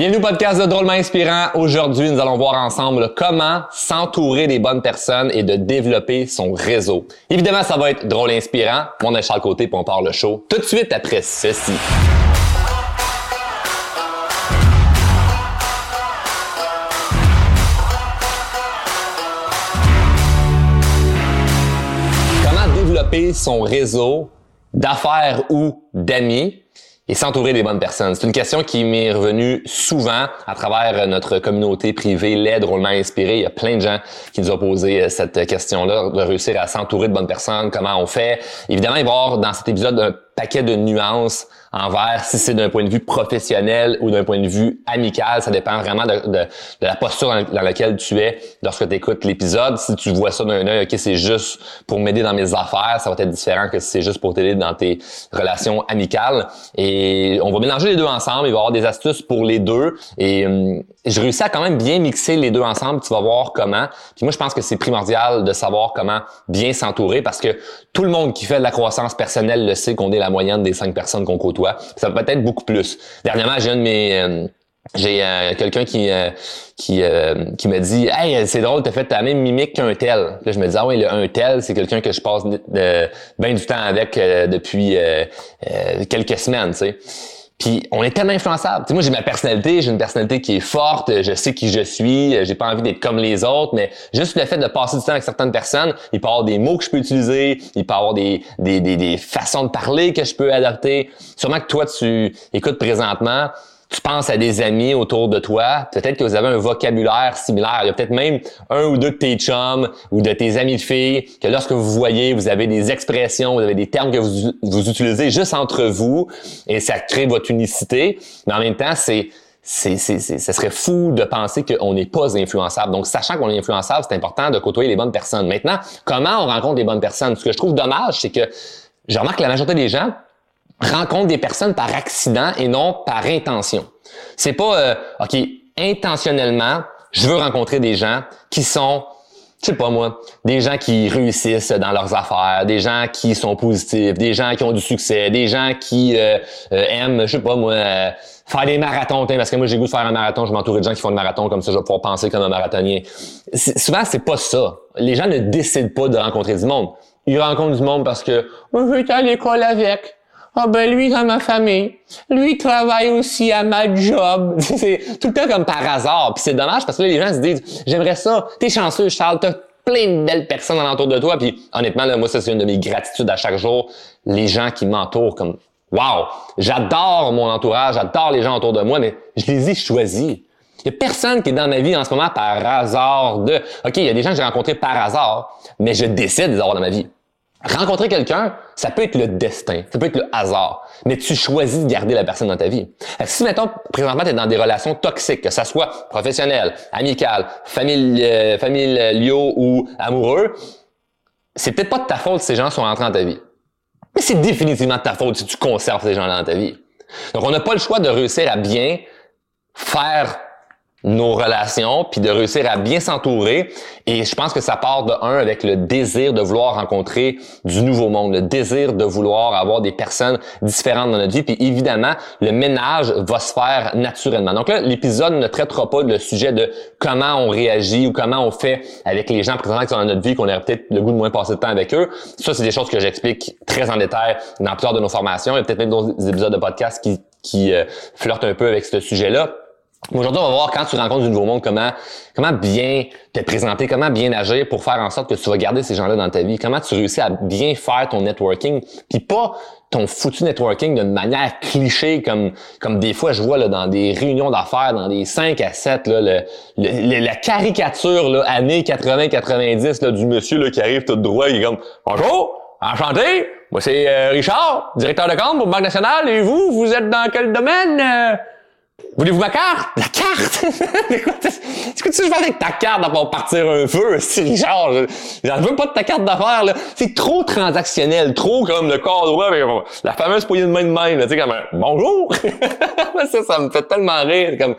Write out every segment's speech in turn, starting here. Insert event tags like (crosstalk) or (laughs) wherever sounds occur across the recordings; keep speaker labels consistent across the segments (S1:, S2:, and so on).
S1: Bienvenue au podcast de Drôlement Inspirant. Aujourd'hui, nous allons voir ensemble comment s'entourer des bonnes personnes et de développer son réseau. Évidemment, ça va être drôle inspirant. Mon est Charles Côté, puis on part le show tout de suite après ceci. Comment développer son réseau d'affaires ou d'amis? Et s'entourer des bonnes personnes? C'est une question qui m'est revenue souvent à travers notre communauté privée, l'aide drôlement inspirée. Il y a plein de gens qui nous ont posé euh, cette question-là, de réussir à s'entourer de bonnes personnes, comment on fait. Évidemment, il va y avoir dans cet épisode un paquet de nuances envers si c'est d'un point de vue professionnel ou d'un point de vue amical. Ça dépend vraiment de, la posture dans, laquelle tu es lorsque tu écoutes l'épisode. Si tu vois ça d'un œil, OK, c'est juste pour m'aider dans mes affaires, ça va être différent que si c'est juste pour t'aider dans tes relations amicales. Et on va mélanger les deux ensemble. Il va y avoir des astuces pour les deux. Et hum, je réussis à quand même bien mixer les deux ensemble. Tu vas voir comment. Puis moi, je pense que c'est primordial de savoir comment bien s'entourer parce que tout le monde qui fait de la croissance personnelle le sait qu'on est la moyenne des cinq personnes qu'on côtoie ça peut être beaucoup plus. Dernièrement, j'ai un de mes euh, j'ai euh, quelqu'un qui euh, qui qui me dit hey c'est drôle t'as fait ta même mimique qu'un tel là je me dis ah oui le un tel c'est quelqu'un que je passe de, bien du temps avec depuis quelques semaines tu sais puis on est tellement influençable. Tu sais, moi j'ai ma personnalité, j'ai une personnalité qui est forte, je sais qui je suis, j'ai pas envie d'être comme les autres, mais juste le fait de passer du temps avec certaines personnes, il peut y avoir des mots que je peux utiliser, il peut y avoir des, des, des, des façons de parler que je peux adapter. Sûrement que toi tu écoutes présentement, tu penses à des amis autour de toi, peut-être que vous avez un vocabulaire similaire. Il y a peut-être même un ou deux de tes chums ou de tes amis de filles que lorsque vous voyez, vous avez des expressions, vous avez des termes que vous, vous utilisez juste entre vous et ça crée votre unicité. Mais en même temps, c'est c'est, c'est, ce serait fou de penser qu'on n'est pas influençable. Donc, sachant qu'on est influençable, c'est important de côtoyer les bonnes personnes. Maintenant, comment on rencontre les bonnes personnes? Ce que je trouve dommage, c'est que je remarque que la majorité des gens rencontre des personnes par accident et non par intention. C'est pas euh, OK, intentionnellement, je veux rencontrer des gens qui sont je sais pas moi, des gens qui réussissent dans leurs affaires, des gens qui sont positifs, des gens qui ont du succès, des gens qui euh, euh, aiment, je sais pas moi, faire des marathons, parce que moi j'ai goût de faire un marathon, je m'entoure de gens qui font des marathons comme ça, je vais pouvoir penser comme un marathonnier. Souvent c'est pas ça. Les gens ne décident pas de rencontrer du monde. Ils rencontrent du monde parce que moi je vais à l'école avec. Ah ben lui dans ma famille, lui travaille aussi à ma job. (laughs) c'est tout le temps comme par hasard. Puis c'est dommage parce que là, les gens se disent j'aimerais ça. T'es chanceux Charles, t'as plein de belles personnes alentour de toi. Puis honnêtement là, moi ça c'est une de mes gratitudes à chaque jour. Les gens qui m'entourent comme wow, j'adore mon entourage, j'adore les gens autour de moi, mais je les ai choisis. Il y a personne qui est dans ma vie en ce moment par hasard de. OK, il y a des gens que j'ai rencontrés par hasard, mais je décide de les avoir dans ma vie. Rencontrer quelqu'un, ça peut être le destin, ça peut être le hasard, mais tu choisis de garder la personne dans ta vie. Si, mettons, présentement, tu es dans des relations toxiques, que ça soit professionnel, amical, famille, euh, familiaux ou amoureux, c'est peut-être pas de ta faute si ces gens sont rentrés dans ta vie. Mais c'est définitivement de ta faute si tu conserves ces gens-là dans ta vie. Donc, on n'a pas le choix de réussir à bien faire nos relations, puis de réussir à bien s'entourer. Et je pense que ça part de un avec le désir de vouloir rencontrer du nouveau monde, le désir de vouloir avoir des personnes différentes dans notre vie. Puis évidemment, le ménage va se faire naturellement. Donc là, l'épisode ne traitera pas le sujet de comment on réagit ou comment on fait avec les gens présents qui sont dans notre vie, qu'on aurait peut-être le goût de moins passer de temps avec eux. Ça, c'est des choses que j'explique très en détail dans plusieurs de nos formations. Il y a peut-être même d'autres épisodes de podcast qui, qui euh, flirtent un peu avec ce sujet-là. Aujourd'hui, on va voir quand tu rencontres du nouveau monde, comment, comment bien te présenter, comment bien agir pour faire en sorte que tu vas garder ces gens-là dans ta vie. Comment tu réussis à bien faire ton networking, puis pas ton foutu networking d'une manière cliché comme comme des fois je vois là, dans des réunions d'affaires, dans des 5 à 7, là, le, la caricature là, années 80-90 du monsieur là, qui arrive tout droit, il est comme « Bonjour, enchanté, moi c'est euh, Richard, directeur de compte pour Banque nationale, et vous, vous êtes dans quel domaine? Euh, Voulez-vous ma carte? La carte? (laughs) Est-ce que tu veux avec ta carte pour partir un feu? (laughs) C'est Richard, j'en veux pas de ta carte d'affaires, là. C'est trop transactionnel, trop comme le corps droit avec la fameuse poignée de main de main, là. Tu sais, comme un bonjour! (laughs) ça, ça me fait tellement rire. Comme,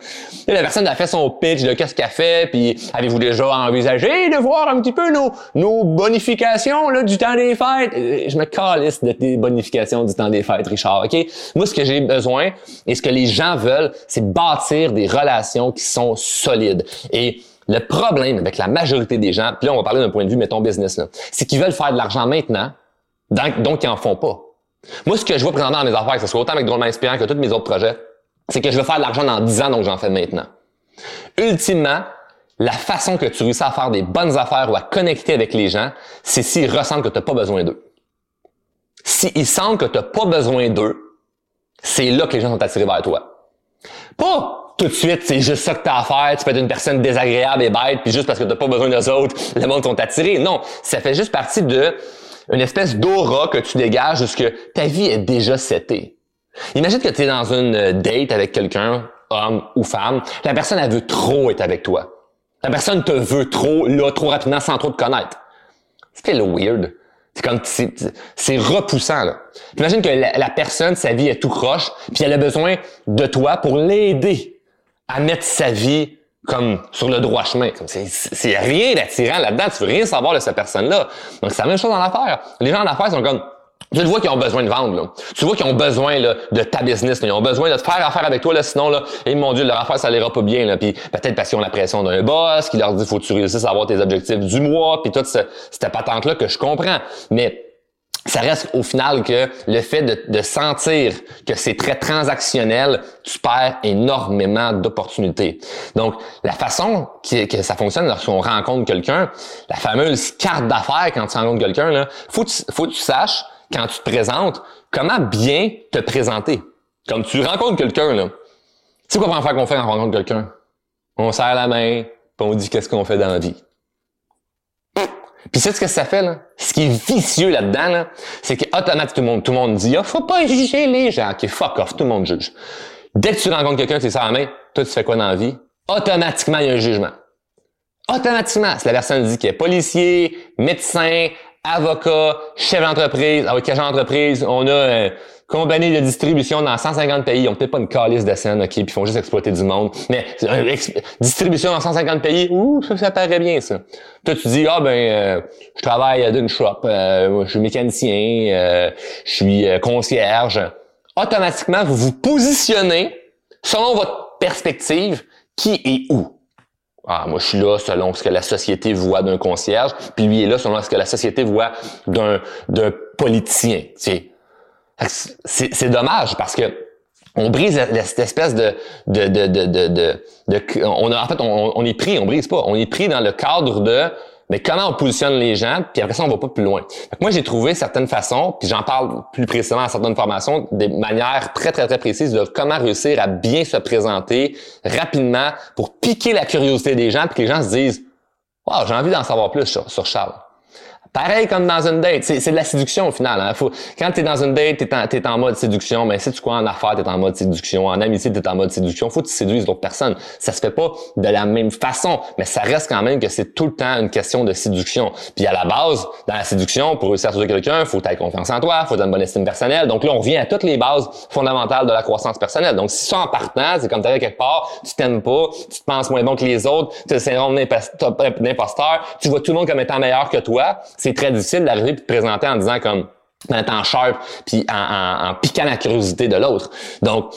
S1: la personne a fait son pitch de qu'est-ce qu'elle fait, puis avez-vous déjà envisagé de voir un petit peu nos, nos bonifications, là, du temps des fêtes? Euh, je me calisse de tes bonifications du temps des fêtes, Richard, OK? Moi, ce que j'ai besoin et ce que les gens veulent, c'est bâtir des relations qui sont solides. Et le problème avec la majorité des gens, puis là on va parler d'un point de vue, mettons business, c'est qu'ils veulent faire de l'argent maintenant, donc, ils en font pas. Moi, ce que je vois présentement dans mes affaires, que ce soit autant avec Drôlement Inspirant que tous mes autres projets, c'est que je veux faire de l'argent dans 10 ans, donc j'en fais maintenant. Ultimement, la façon que tu réussis à faire des bonnes affaires ou à connecter avec les gens, c'est s'ils ressentent que tu n'as pas besoin d'eux. S'ils sentent que tu n'as pas besoin d'eux, c'est là que les gens sont attirés vers toi. Pas tout de suite, c'est juste ça que tu as à faire, tu peux être une personne désagréable et bête, puis juste parce que tu n'as pas besoin d'eux autres, le monde sont attirés. Non, ça fait juste partie de une espèce d'aura que tu dégages parce que ta vie est déjà setée. Imagine que tu es dans une date avec quelqu'un, homme ou femme, la personne elle veut trop être avec toi. La personne te veut trop, là, trop rapidement, sans trop te connaître. C'est le weird. C'est comme, c'est repoussant, là. Imagine que la, personne, sa vie est tout croche, puis elle a besoin de toi pour l'aider à mettre sa vie comme sur le droit chemin. C'est rien d'attirant là-dedans. Tu veux rien savoir de cette personne-là. Donc, c'est la même chose dans l'affaire. Les gens en affaires sont comme, tu le vois qu'ils ont besoin de vendre. Là. Tu vois qu'ils ont besoin là, de ta business. Ils ont besoin de te faire affaire avec toi. Là, sinon, là, et mon Dieu, leur affaire, ça n'ira pas bien. Là. Puis peut-être parce qu'ils ont la pression d'un boss qui leur dit faut que tu réussisses à avoir tes objectifs du mois. Puis toute ce, cette patente-là que je comprends. Mais ça reste au final que le fait de, de sentir que c'est très transactionnel, tu perds énormément d'opportunités. Donc, la façon que ça fonctionne lorsqu'on rencontre quelqu'un, la fameuse carte d'affaires quand tu rencontres quelqu'un, là, faut, faut que tu saches quand tu te présentes, comment bien te présenter? Comme tu rencontres quelqu'un, là. Tu sais quoi faire qu'on fait quand on rencontre quelqu'un? On serre la main, puis on dit qu'est-ce qu'on fait dans la vie. Puis c'est ce que ça fait, là? Ce qui est vicieux là-dedans, là, c'est qu'automatiquement, tout le monde, tout le monde dit, ah, faut pas juger les gens. OK, fuck off, tout le monde juge. Dès que tu rencontres quelqu'un, tu serres la main, toi, tu fais quoi dans la vie? Automatiquement, il y a un jugement. Automatiquement, si la personne dit qu'il est policier, médecin, avocat, chef d'entreprise, avec ah agent d'entreprise, on a une compagnie de distribution dans 150 pays, ils ont peut-être pas une calice de scène, ok, puis ils font juste exploiter du monde, mais euh, distribution dans 150 pays, ouh, ça, ça paraît bien ça. Toi tu dis ah ben euh, je travaille d'une shop, euh, je suis mécanicien, je suis concierge. Automatiquement vous vous positionnez selon votre perspective qui est où? Ah, moi, je suis là selon ce que la société voit d'un concierge, puis lui est là selon ce que la société voit d'un d'un politicien. C'est c'est dommage parce que on brise cette espèce de de de de de, de, on a en fait on, on est pris, on brise pas, on est pris dans le cadre de mais comment on positionne les gens, puis après ça, on va pas plus loin. moi, j'ai trouvé certaines façons, puis j'en parle plus précisément à certaines formations, des manières très, très, très précises de comment réussir à bien se présenter rapidement pour piquer la curiosité des gens, puis que les gens se disent « Wow, j'ai envie d'en savoir plus sur Charles. » Pareil comme dans une date, c'est de la séduction au final. Hein. Faut, quand tu es dans une date, tu es, en mode séduction, mais si tu crois en affaires, tu es en mode séduction, en amitié, tu es en mode séduction, faut que tu séduises d'autres personnes. Ça se fait pas de la même façon, mais ça reste quand même que c'est tout le temps une question de séduction. Puis à la base, dans la séduction, pour réussir à séduire quelqu'un, faut avoir confiance en toi, faut avoir une bonne estime personnelle. Donc là, on revient à toutes les bases fondamentales de la croissance personnelle. Donc si ça en partant, c'est comme t'arrives quelque part, tu t'aimes pas, tu te penses moins bon que les autres, tu as le syndrome d'imposteur, tu vois tout le monde comme étant meilleur que toi, c'est très difficile d'arriver et de te présenter en disant comme en étant sharp puis en, piquant la curiosité de l'autre. Donc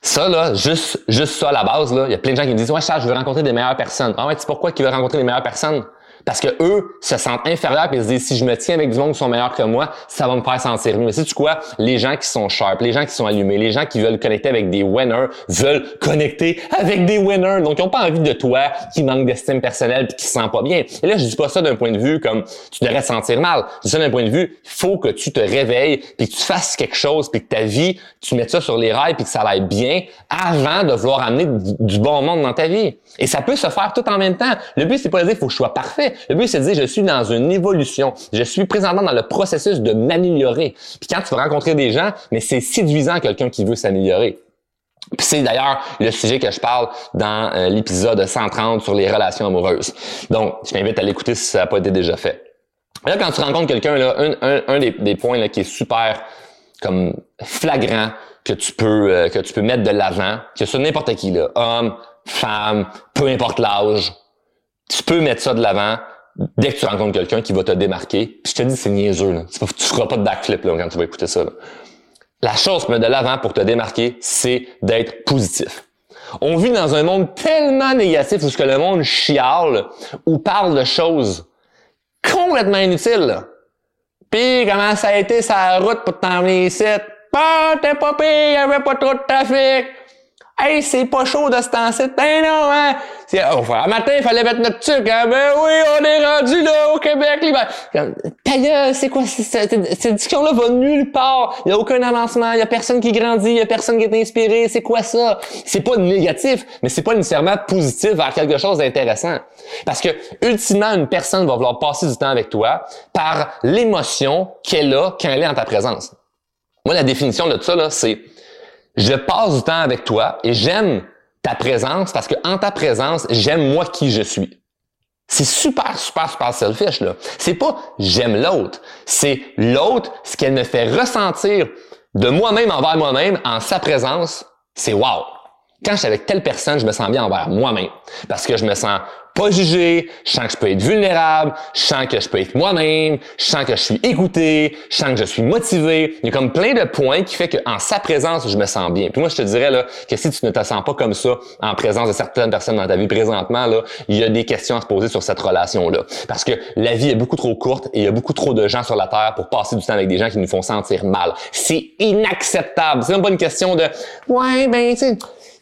S1: ça là, juste juste ça à la base là, il y a plein de gens qui me disent ouais Charles, je veux rencontrer des meilleures personnes. Ah ouais, tu sais pourquoi qu'ils veulent rencontrer les meilleures personnes? Parce que eux se sentent inférieurs et se disent si je me tiens avec du monde qui sont meilleurs que moi, ça va me faire sentir mieux. Mais sais tu quoi? Les gens qui sont sharp, les gens qui sont allumés, les gens qui veulent connecter avec des winners veulent connecter avec des winners. Donc, ils n'ont pas envie de toi qui manque d'estime personnelle puis qui se sent pas bien. Et là, je dis pas ça d'un point de vue comme tu devrais te sentir mal. Je dis ça d'un point de vue, il faut que tu te réveilles puis que tu fasses quelque chose puis que ta vie, tu mettes ça sur les rails puis que ça aille bien avant de vouloir amener du bon monde dans ta vie. Et ça peut se faire tout en même temps. Le but, c'est pas de dire faut que je sois parfait. Le but, c'est de dire, je suis dans une évolution. Je suis présentement dans le processus de m'améliorer. Puis quand tu vas rencontrer des gens, mais c'est séduisant quelqu'un qui veut s'améliorer. Puis c'est d'ailleurs le sujet que je parle dans euh, l'épisode 130 sur les relations amoureuses. Donc, je t'invite à l'écouter si ça n'a pas été déjà fait. Là, quand tu rencontres quelqu'un, là, un, un, des, points là, qui est super comme flagrant que tu peux euh, que tu peux mettre de l'avant, que ce n'importe qui là, homme, femme, peu importe l'âge, tu peux mettre ça de l'avant dès que tu rencontres quelqu'un qui va te démarquer. Puis je te dis, c'est niaiseux. Là. Tu feras pas de backflip là, quand tu vas écouter ça. la chose de l'avant pour te démarquer, c'est d'être positif. On vit dans un monde tellement négatif où ce que le monde chiale ou parle de choses complètement inutiles. Puis comment ça a été sa route pour t'emmener ici? Ah, t'es pas pire, y avait pas trop de trafic. Hey, c'est pas chaud de ce temps-ci. Ben non, hein? C'est, oh, un matin, il fallait mettre notre truc, hein? Ben oui, on est rendu là, au Québec, l'hiver. C'est quoi, cette, discussion-là va nulle part. Il y a aucun avancement, il y a personne qui grandit, il y a personne qui est inspiré. C'est quoi ça? C'est pas négatif, mais c'est pas nécessairement positif vers quelque chose d'intéressant. Parce que, ultimement, une personne va vouloir passer du temps avec toi par l'émotion qu'elle a quand elle est en ta présence. Moi, la définition de ça, là, c'est je passe du temps avec toi et j'aime ta présence parce que en ta présence, j'aime moi qui je suis. C'est super, super, super selfish, là. C'est pas j'aime l'autre. C'est l'autre, ce qu'elle me fait ressentir de moi-même envers moi-même en sa présence, c'est wow. Quand je suis avec telle personne, je me sens bien envers moi-même. Parce que je me sens pas jugé, je sens que je peux être vulnérable, je sens que je peux être moi-même, je sens que je suis écouté, je sens que je suis motivé. Il y a comme plein de points qui fait qu'en sa présence, je me sens bien. Puis moi, je te dirais là, que si tu ne te sens pas comme ça en présence de certaines personnes dans ta vie présentement, là, il y a des questions à se poser sur cette relation-là. Parce que la vie est beaucoup trop courte et il y a beaucoup trop de gens sur la Terre pour passer du temps avec des gens qui nous font sentir mal. C'est inacceptable. C'est même pas une question de Ouais, ben, tu sais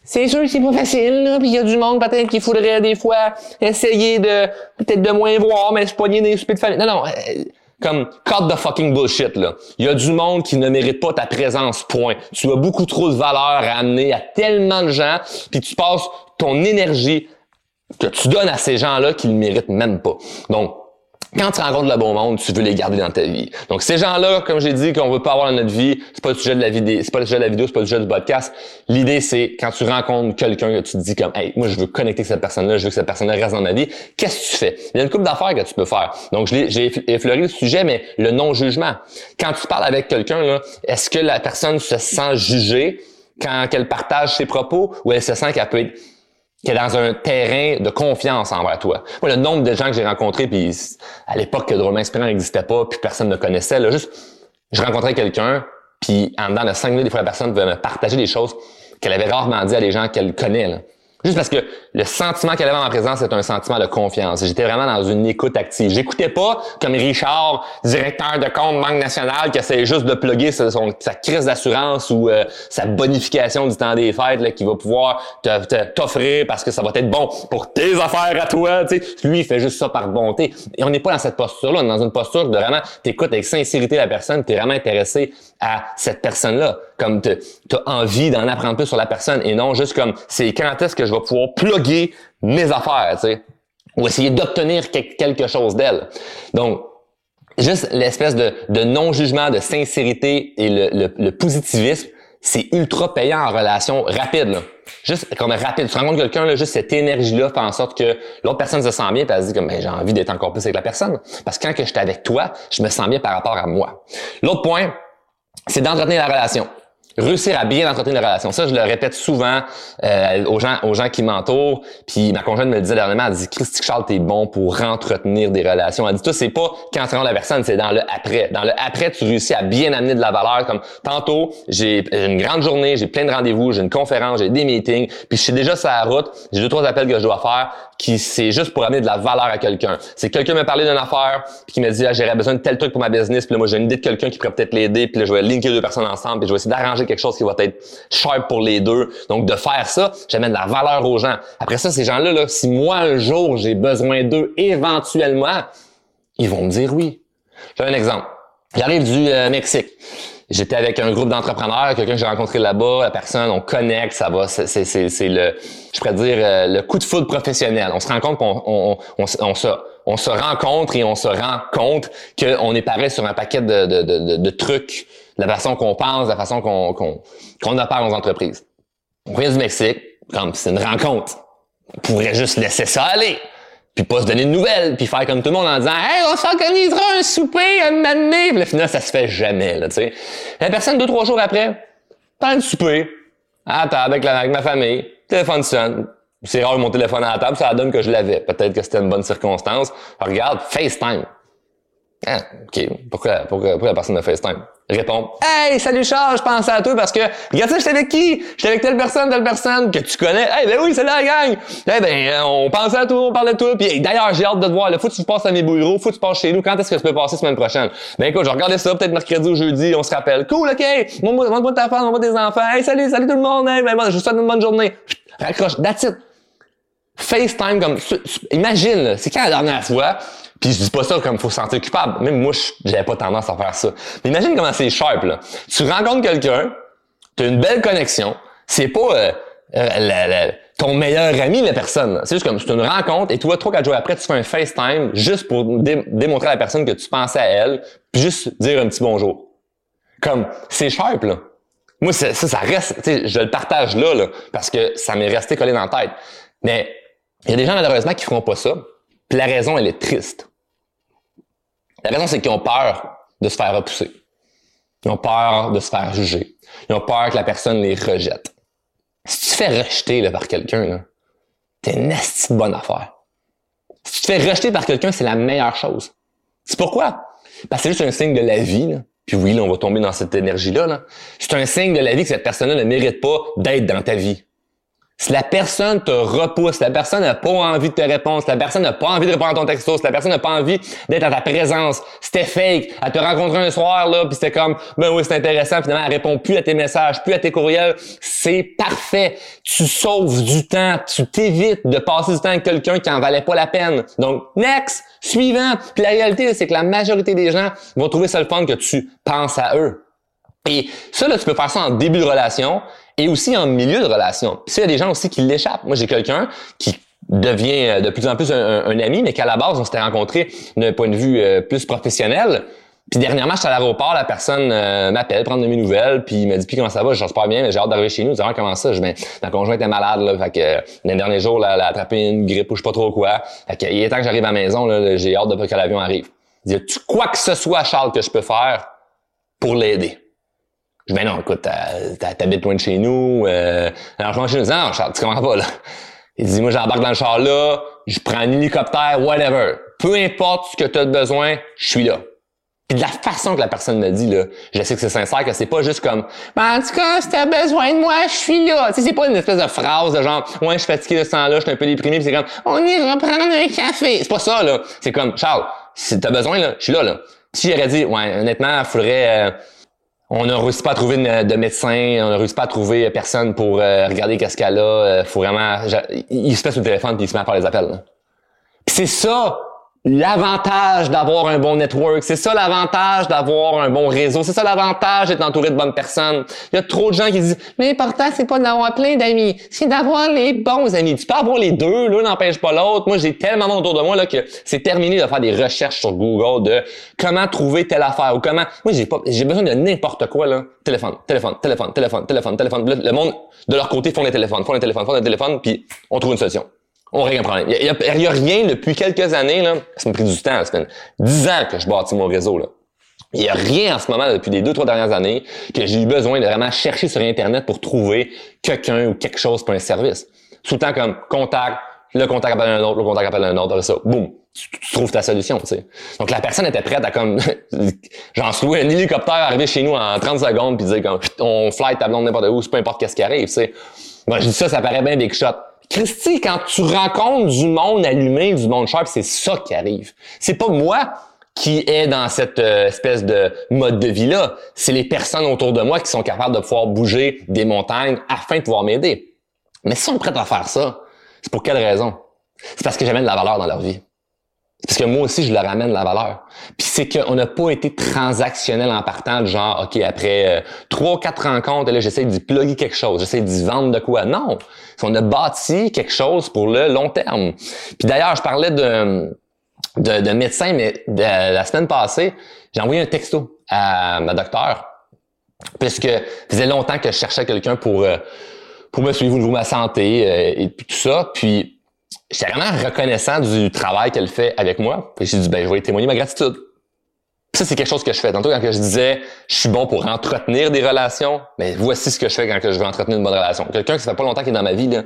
S1: c'est sûr que c'est pas facile, là, puis il y a du monde peut-être qu'il faudrait des fois essayer de peut-être de moins voir, mais se poigner des soupers de famille. Non, non, euh, comme cut the fucking bullshit là. Il y a du monde qui ne mérite pas ta présence. Point. Tu as beaucoup trop de valeur à amener à tellement de gens, puis tu passes ton énergie que tu donnes à ces gens-là qui ne méritent même pas. Donc quand tu rencontres le bon monde, tu veux les garder dans ta vie. Donc ces gens-là, comme j'ai dit, qu'on veut pas avoir dans notre vie, c'est pas le sujet de la vidéo, c'est pas le sujet de la vidéo, c'est pas le sujet du podcast. L'idée c'est quand tu rencontres quelqu'un que tu te dis comme, hey, moi je veux connecter avec cette personne-là, je veux que cette personne-là reste dans ma vie. Qu'est-ce que tu fais? Il y a une couple d'affaires que tu peux faire. Donc j'ai effleuré le sujet, mais le non-jugement. Quand tu parles avec quelqu'un est-ce que la personne se sent jugée quand elle partage ses propos ou elle se sent qu'elle peut être qui est dans un terrain de confiance envers toi. Le nombre de gens que j'ai rencontrés, puis à l'époque que Drôlement Inspirant n'existait pas, puis personne ne connaissait, là, juste, je rencontrais quelqu'un, puis en dedans de cinq minutes, des fois, la personne pouvait me partager des choses qu'elle avait rarement dit à des gens qu'elle connaît. Là. Juste parce que le sentiment qu'elle avait en présence, c'est un sentiment de confiance. J'étais vraiment dans une écoute active. J'écoutais pas comme Richard, directeur de compte Banque nationale, qui essayait juste de plugger sa, crise d'assurance ou euh, sa bonification du temps des fêtes là, qui va pouvoir t'offrir parce que ça va être bon pour tes affaires à toi. sais. Lui, il fait juste ça par bonté. Et on n'est pas dans cette posture-là. On est dans une posture de vraiment t'écoutes avec sincérité la personne, t'es vraiment intéressé à cette personne-là. Comme tu as envie d'en apprendre plus sur la personne et non juste comme c'est quand est-ce que je vais pouvoir plugger mes affaires, tu sais, ou essayer d'obtenir quelque chose d'elle. Donc, juste l'espèce de, non-jugement, de sincérité et le, positivisme, c'est ultra payant en relation rapide. Là. Juste comme rapide. Tu rencontres quelqu'un, juste cette énergie-là fait en sorte que l'autre personne se sent bien et elle se dit comme ben, j'ai envie d'être encore plus avec la personne. Parce que quand que je suis avec toi, je me sens bien par rapport à moi. L'autre point, c'est d'entretenir la relation réussir à bien entretenir une relation. Ça, je le répète souvent euh, aux gens aux gens qui m'entourent. Puis ma conjointe me le disait dernièrement, elle dit Christy Charles, t'es bon pour entretenir des relations. Elle dit toi, c'est pas quand tu rencontres la personne, c'est dans le après. Dans le après, tu réussis à bien amener de la valeur. Comme tantôt, j'ai une grande journée, j'ai plein de rendez-vous, j'ai une conférence, j'ai des meetings, puis je suis déjà sur la route, j'ai deux trois appels que je dois faire qui c'est juste pour amener de la valeur à quelqu'un. C'est quelqu'un me parler d'une affaire puis qui me dit ah, j'aurais besoin de tel truc pour ma business, puis là moi j'ai une idée de quelqu'un qui pourrait peut-être l'aider, puis là je vais linker deux personnes ensemble, puis je vais essayer d'arranger quelque chose qui va être sharp pour les deux. Donc de faire ça, j'amène de la valeur aux gens. Après ça ces gens-là là, si moi un jour j'ai besoin d'eux éventuellement, ils vont me dire oui. J'ai un exemple. J'arrive du euh, Mexique. J'étais avec un groupe d'entrepreneurs, quelqu'un que j'ai rencontré là-bas, la personne, on connecte, ça va, c'est, le, je pourrais dire, euh, le coup de foudre professionnel. On se rend compte qu'on on, on, se, on se rencontre et on se rend compte qu'on est pareil sur un paquet de, de, de trucs, la façon qu'on pense, la façon qu'on, qu'on, qu'on opère nos entreprises. On vient du Mexique, comme c'est une rencontre. On pourrait juste laisser ça aller puis pas se donner de nouvelles, puis faire comme tout le monde en disant Hey, on s'organisera un souper un moment. Puis là, finalement, ça se fait jamais, là, tu sais. La personne, deux, trois jours après, prend un souper, à table avec, avec ma famille, téléphone sonne. C'est rare mon téléphone à la table, ça donne que je l'avais. Peut-être que c'était une bonne circonstance. regarde, FaceTime. Ah, OK. Pourquoi, pourquoi, pourquoi la personne a FaceTime? Répond Hey, salut Charles, je pensais à toi parce que regarde ça, j'étais avec qui? J'étais avec telle personne, telle personne que tu connais. Hey, ben oui, c'est la gang! Eh ben, on pensait à toi, on parlait de toi. Puis d'ailleurs, j'ai hâte de te voir. Là, faut que tu passes à mes bureaux, faut que tu passes chez nous. Quand est-ce que tu peux passer semaine prochaine? Ben écoute, je regardais ça, peut-être mercredi ou jeudi, on se rappelle. Cool, ok! Montre-moi ta femme, montre-moi tes enfants. Hey, salut, salut tout le monde, hey, ben, je vous souhaite une bonne journée. Raccroche, that's it. FaceTime comme imagine, c'est quand la dernière fois? Puis je dis pas ça comme faut se sentir coupable. Même moi, j'avais pas tendance à faire ça. Mais imagine comment c'est sharp, là. Tu rencontres quelqu'un, tu as une belle connexion, c'est pas euh, euh, ton meilleur ami, la personne. C'est juste comme c'est une rencontre et toi, trois, quatre jours après, tu fais un FaceTime juste pour démontrer à la personne que tu pensais à elle, puis juste dire un petit bonjour. Comme, c'est sharp, là. Moi, ça, ça reste, je le partage là, là, parce que ça m'est resté collé dans la tête. Mais il y a des gens, malheureusement, qui feront pas ça. Puis la raison, elle est triste. La raison, c'est qu'ils ont peur de se faire repousser. Ils ont peur de se faire juger. Ils ont peur que la personne les rejette. Si tu te fais rejeter là, par quelqu'un, t'es une de bonne affaire. Si tu te fais rejeter par quelqu'un, c'est la meilleure chose. C'est pourquoi? Parce que c'est juste un signe de la vie. Puis oui, là, on va tomber dans cette énergie-là. -là, c'est un signe de la vie que cette personne-là ne mérite pas d'être dans ta vie. Si la personne te repousse, la personne n'a pas envie de te répondre, si la personne n'a pas envie de répondre à ton texto, si la personne n'a pas envie d'être à ta présence, c'était fake, elle te rencontré un soir, là, puis c'était comme, ben oui, c'est intéressant, finalement, elle répond plus à tes messages, plus à tes courriels, c'est parfait. Tu sauves du temps, tu t'évites de passer du temps avec quelqu'un qui en valait pas la peine. Donc, next, suivant. Puis la réalité, c'est que la majorité des gens vont trouver ça le fun que tu penses à eux. Et ça, là, tu peux faire ça en début de relation et aussi en milieu de relation. Puis il y a des gens aussi qui l'échappent. Moi, j'ai quelqu'un qui devient euh, de plus en plus un, ami, mais qu'à la base, on s'était rencontrés d'un point de vue euh, plus professionnel. Puis dernièrement, j'étais à l'aéroport, la personne euh, m'appelle, prendre de mes nouvelles, puis il m'a dit puis comment ça va, je pas bien, mais j'ai hâte d'arriver chez nous. Dis ah, comment ça, je ben, ma conjointe est malade là, fait que les derniers jours, elle, a attrapé une grippe ou je sais pas trop quoi. Fait que il est temps que j'arrive à la maison, là, j'ai hâte de que l'avion arrive. Dit tu quoi que ce soit Charles que je peux faire pour l'aider? Je dis, ben non, écoute, t'habites loin de chez nous. Euh, alors, je mange chez nous. Non, Charles, tu comprends pas, là. Il dit, moi, j'embarque dans le char là, je prends un hélicoptère, whatever. Peu importe ce que tu as besoin, je suis là. Puis de la façon que la personne me dit, là, je sais que c'est sincère, que c'est pas juste comme, ben, en tout cas, si t'as besoin de moi, je suis là. Tu sais, c'est pas une espèce de phrase de genre, ouais, je suis fatigué de ce temps-là, je suis un peu déprimé, puis c'est comme, on ira prendre un café. C'est pas ça, là. C'est comme, Charles, si t'as besoin, là, je suis là, là. Si j'aurais dit, ouais, honnêtement, il faudrait, euh, on n'a réussi pas à trouver de, médecin, on n'a réussi pas à trouver personne pour euh, regarder qu'est-ce qu'elle a. Euh, faut vraiment, il se sur le téléphone puis il se met à faire les appels. C'est ça l'avantage d'avoir un bon network, c'est ça l'avantage d'avoir un bon réseau, c'est ça l'avantage d'être entouré de bonnes personnes. Il y a trop de gens qui disent mais l'important c'est pas d'avoir plein d'amis, c'est d'avoir les bons amis. Tu peux avoir les deux, l'un n'empêche pas l'autre. Moi j'ai tellement autour de moi là que c'est terminé de faire des recherches sur Google de comment trouver telle affaire ou comment. Moi j'ai pas j'ai besoin de n'importe quoi là. Téléphone, téléphone, téléphone, téléphone, téléphone, téléphone. Le monde de leur côté font les téléphones, font les téléphones, font les téléphones puis on trouve une solution. On règle un problème. Il y, a, rien depuis quelques années, là. Ça m'a pris du temps. Ça fait 10 ans que je bâtis mon réseau, là. Il y a rien en ce moment, depuis les deux, trois dernières années, que j'ai eu besoin de vraiment chercher sur Internet pour trouver quelqu'un ou quelque chose pour un service. Tout le temps comme contact, le contact appelle un autre, le contact appelle un autre, ça, boum, tu, trouves ta solution, tu sais. Donc la personne était prête à comme, (laughs) j'en loué un hélicoptère arriver chez nous en 30 secondes puis dire comme, on fly ta blonde n'importe où, peu importe qu'est-ce qui arrive, tu sais. Moi, je dis ça, ça paraît bien big shot. Christy, quand tu rencontres du monde allumé, du monde sharp, c'est ça qui arrive. C'est pas moi qui est dans cette euh, espèce de mode de vie-là. C'est les personnes autour de moi qui sont capables de pouvoir bouger des montagnes afin de pouvoir m'aider. Mais si on est à faire ça, c'est pour quelle raison? C'est parce que j'amène de la valeur dans leur vie. Parce que moi aussi, je leur ramène la valeur. Puis c'est qu'on n'a pas été transactionnel en partant de genre, OK, après euh, trois, quatre rencontres, là, j'essaie d'y plugger quelque chose, j'essaie d'y vendre de quoi. Non! On a bâti quelque chose pour le long terme. Puis d'ailleurs, je parlais de, de, de médecin, mais la semaine passée, j'ai envoyé un texto à ma docteure, puisque faisait longtemps que je cherchais quelqu'un pour, euh, pour me suivre au niveau de ma santé euh, et tout ça. Puis j'étais vraiment reconnaissant du travail qu'elle fait avec moi. Puis j'ai dit, ben, je vais témoigner ma gratitude. ça, c'est quelque chose que je fais. Tantôt, quand je disais, je suis bon pour entretenir des relations, mais voici ce que je fais quand je veux entretenir une bonne relation. Quelqu'un qui ça fait pas longtemps qu'il est dans ma vie, là,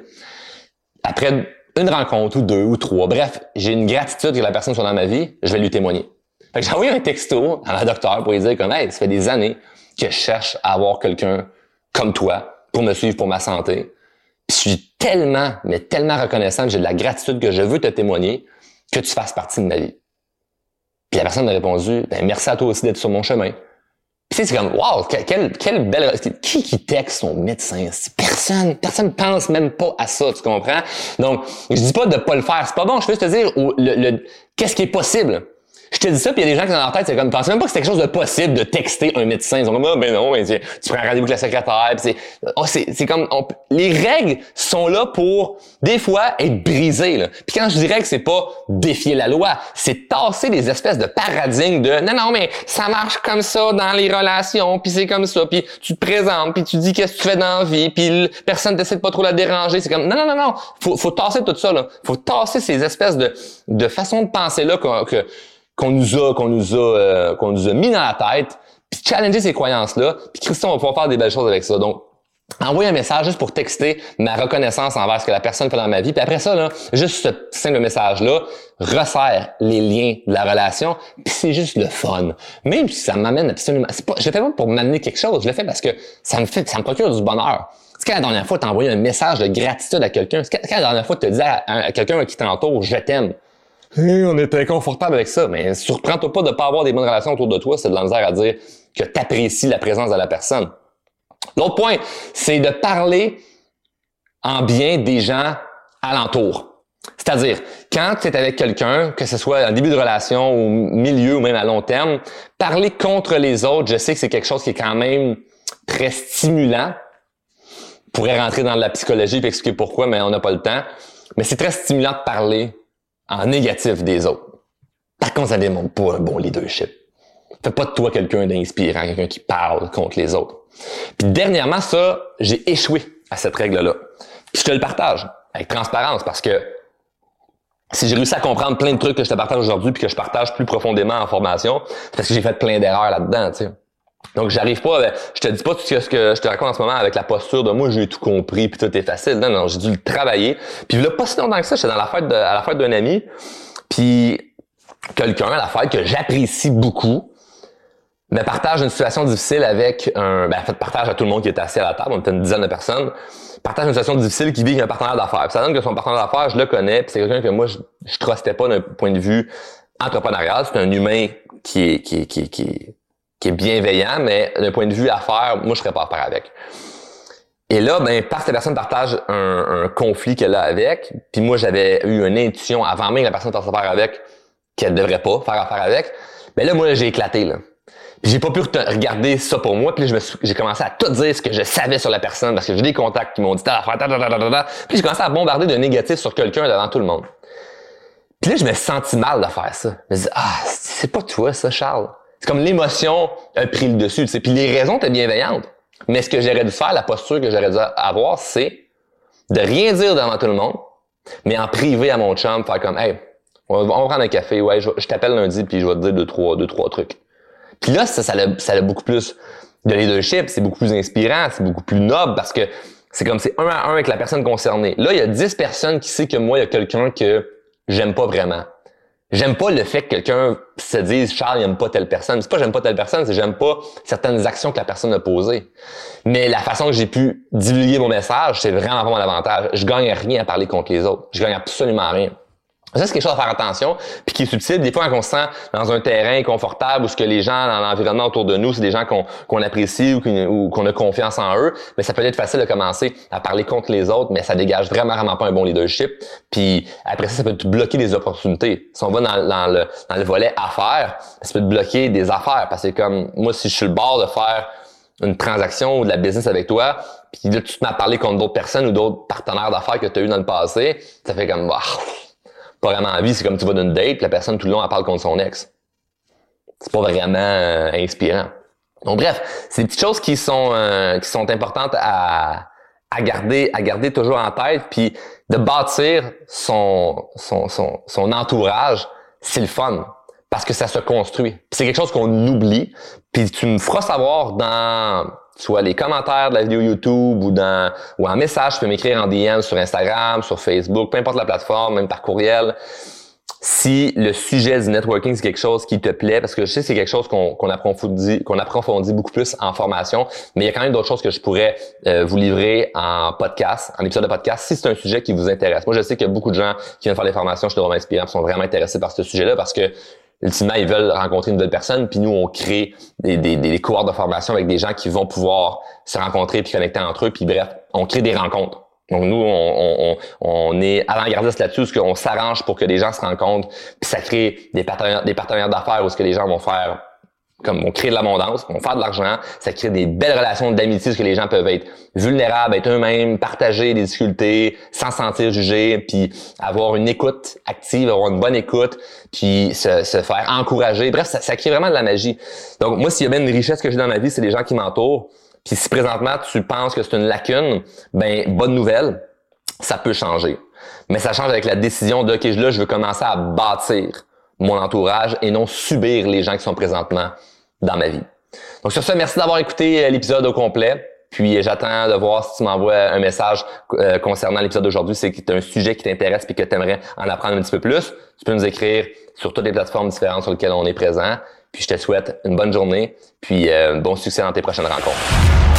S1: après une rencontre ou deux ou trois, bref, j'ai une gratitude que la personne soit dans ma vie, je vais lui témoigner. Fait que j'ai envoyé un texto à ma docteur pour lui dire comme, hey, ça fait des années que je cherche à avoir quelqu'un comme toi pour me suivre pour ma santé. Je suis tellement, mais tellement reconnaissant, j'ai de la gratitude que je veux te témoigner que tu fasses partie de ma vie. Puis la personne m'a répondu, ben, merci à toi aussi d'être sur mon chemin. Puis c'est comme, wow, quelle, quelle belle... Qui qui texte son médecin? Personne. Personne pense même pas à ça, tu comprends? Donc, je dis pas de pas le faire. C'est pas bon. Je veux juste te dire le, le qu'est-ce qui est possible? Je te dis ça, puis il y a des gens qui dans leur tête, c'est comme, pensent même pas que c'est quelque chose de possible de texter un médecin. Ils sont comme, ah, ben non, tu, prends un rendez-vous avec la secrétaire, c'est, oh, c'est, c'est comme, les règles sont là pour, des fois, être brisées, là. Puis quand je dirais que c'est pas défier la loi, c'est tasser des espèces de paradigmes de, non, non, mais ça marche comme ça dans les relations, puis c'est comme ça, puis tu te présentes, puis tu dis qu'est-ce que tu fais dans la vie, puis personne t'essaie de pas trop la déranger. C'est comme, non, non, non, non, faut, faut tasser tout ça, là. Faut tasser ces espèces de, de façons de penser là que qu'on nous a qu'on nous a euh, qu'on nous a mis dans la tête, puis challenger ces croyances là, puis Christian va pouvoir faire des belles choses avec ça. Donc envoyer un message juste pour texter ma reconnaissance envers ce que la personne fait dans ma vie. Puis après ça, là, juste ce simple message-là resserre les liens de la relation. Puis c'est juste le fun. Même si ça m'amène absolument... Pas, je le fais pas pour m'amener quelque chose. Je le fais parce que ça me fait, ça me procure du bonheur. C'est quand la dernière fois tu as envoyé un message de gratitude à quelqu'un? C'est quand la dernière fois tu dit à, à quelqu'un qui t'entoure, je t'aime? On est inconfortable avec ça, mais surprends-toi pas de pas avoir des bonnes relations autour de toi, c'est de la à dire que tu apprécies la présence de la personne. L'autre point, c'est de parler en bien des gens alentour. C'est-à-dire, quand tu es avec quelqu'un, que ce soit en début de relation, au milieu ou même à long terme, parler contre les autres, je sais que c'est quelque chose qui est quand même très stimulant. On pourrait rentrer dans la psychologie et expliquer pourquoi, mais on n'a pas le temps. Mais c'est très stimulant de parler en négatif des autres. Par contre, ça démontre pas un bon leadership. Fais pas de toi quelqu'un d'inspirant, quelqu'un qui parle contre les autres. Puis dernièrement, ça, j'ai échoué à cette règle-là. Puis je te le partage avec transparence parce que si j'ai réussi à comprendre plein de trucs que je te partage aujourd'hui puis que je partage plus profondément en formation, c'est parce que j'ai fait plein d'erreurs là-dedans, tu sais. Donc j'arrive pas, je te dis pas tout ce que je te raconte en ce moment avec la posture de moi j'ai tout compris puis tout est facile. Non non, j'ai dû le travailler. Puis là pas si longtemps que ça, j'étais dans la fête de, à la d'un ami, puis quelqu'un à la fête que j'apprécie beaucoup me partage une situation difficile avec un, ben en fait partage à tout le monde qui est assis à la table, on était une dizaine de personnes, partage une situation difficile qui vit avec un partenaire d'affaires. ça donne que son partenaire d'affaires, je le connais, puis c'est quelqu'un que moi je, je trustais pas d'un point de vue entrepreneurial, c'est un humain qui est qui est, qui est, qui est qui est bienveillant, mais d'un point de vue affaires, moi, je serais pas à avec. Et là, ben, parce que la personne partage un, conflit qu'elle a avec, puis moi, j'avais eu une intuition avant même que la personne fasse affaire avec qu'elle devrait pas faire affaire avec, ben là, moi, j'ai éclaté, là. J'ai pas pu regarder ça pour moi, puis j'ai commencé à tout dire ce que je savais sur la personne, parce que j'ai des contacts qui m'ont dit, ta, ta, puis j'ai commencé à bombarder de négatifs sur quelqu'un devant tout le monde. Puis là, je me senti mal de faire ça. Je me dis, ah, c'est pas toi, ça, Charles c'est comme l'émotion a pris le dessus. Tu sais. Puis les raisons étaient bienveillantes. Mais ce que j'aurais dû faire, la posture que j'aurais dû avoir, c'est de rien dire devant tout le monde, mais en privé à mon chum, faire comme Hey, on va, prendre un café, ouais, je, t'appelle lundi, puis je vais te dire deux, trois, deux, trois trucs. Puis là, ça, a, ça a beaucoup plus de leadership, c'est beaucoup plus inspirant, c'est beaucoup plus noble parce que c'est comme c'est un à un avec la personne concernée. Là, il y a dix personnes qui savent que moi, il y a quelqu'un que j'aime pas vraiment. J'aime pas le fait que quelqu'un se dise Charles il aime pas telle personne. C'est pas j'aime pas telle personne, c'est j'aime pas certaines actions que la personne a posées. Mais la façon que j'ai pu divulguer mon message, c'est vraiment pas mon avantage. Je gagne rien à parler contre les autres. Je gagne absolument rien. Ça, c'est quelque chose à faire attention, puis qui est subtil. Des fois, quand on se sent dans un terrain confortable où ce que les gens dans l'environnement autour de nous, c'est des gens qu'on apprécie ou qu'on a confiance en eux, mais ça peut être facile de commencer à parler contre les autres, mais ça dégage vraiment, vraiment pas un bon leadership. Puis après ça, ça peut te bloquer des opportunités. Si on va dans, le, volet affaires, ça peut te bloquer des affaires, parce que comme moi, si je suis le bord de faire une transaction ou de la business avec toi, puis là, tu te mets à parler contre d'autres personnes ou d'autres partenaires d'affaires que tu as eu dans le passé, ça fait comme... pas vraiment envie, c'est comme tu vas d'une date, la personne tout le long elle parle contre son ex. C'est pas vraiment euh, inspirant. Donc bref, c'est des petites choses qui sont euh, qui sont importantes à, à garder à garder toujours en tête puis de bâtir son son son, son entourage, c'est le fun parce que ça se construit. c'est quelque chose qu'on oublie, puis tu me feras savoir dans soit les commentaires de la vidéo YouTube ou dans ou en message, tu peux m'écrire en DM sur Instagram, sur Facebook, peu importe la plateforme, même par courriel. si le sujet du networking, c'est quelque chose qui te plaît, parce que je sais que c'est quelque chose qu'on approfondit, qu'on approfondit beaucoup plus en formation, mais il y a quand même d'autres choses que je pourrais euh, vous livrer en podcast, en épisode de podcast, si c'est un sujet qui vous intéresse. Moi, je sais qu'il y a beaucoup de gens qui viennent faire des formations chez Roma Inspirant sont vraiment intéressés par ce sujet-là parce que ultimement, ils veulent rencontrer une nouvelle personne, puis nous, on crée des, des, des cohortes de formation avec des gens qui vont pouvoir se rencontrer puis connecter entre eux, puis bref, on crée des rencontres. Donc nous, on, on, on est avant-gardiste là-dessus, parce qu'on s'arrange pour que les gens se rencontrent, puis ça crée des partenaires, des partenaires d'affaires où ce que les gens vont faire comme on crée de l'abondance, on fait de l'argent, ça crée des belles relations d'amitié, parce que les gens peuvent être vulnérables, être eux-mêmes, partager des difficultés sans se sentir jugés, puis avoir une écoute active, avoir une bonne écoute, puis se, faire encourager. Bref, ça, ça, crée vraiment de la magie. Donc moi, s'il y a une richesse que j'ai dans ma vie, c'est les gens qui m'entourent. Puis si présentement tu penses que c'est une lacune, ben bonne nouvelle, ça peut changer. Mais ça change avec la décision de OK, là, je veux commencer à bâtir mon entourage et non subir les gens qui sont présentement dans ma vie. Donc sur ce, merci d'avoir écouté euh, l'épisode au complet. Puis euh, j'attends de voir si tu m'envoies un message euh, concernant l'épisode d'aujourd'hui, c'est que un sujet qui t'intéresse et que tu aimerais en apprendre un petit peu plus. Tu peux nous écrire sur toutes les plateformes différentes sur lesquelles on est présent. Puis je te souhaite une bonne journée, puis bon succès dans tes prochaines rencontres.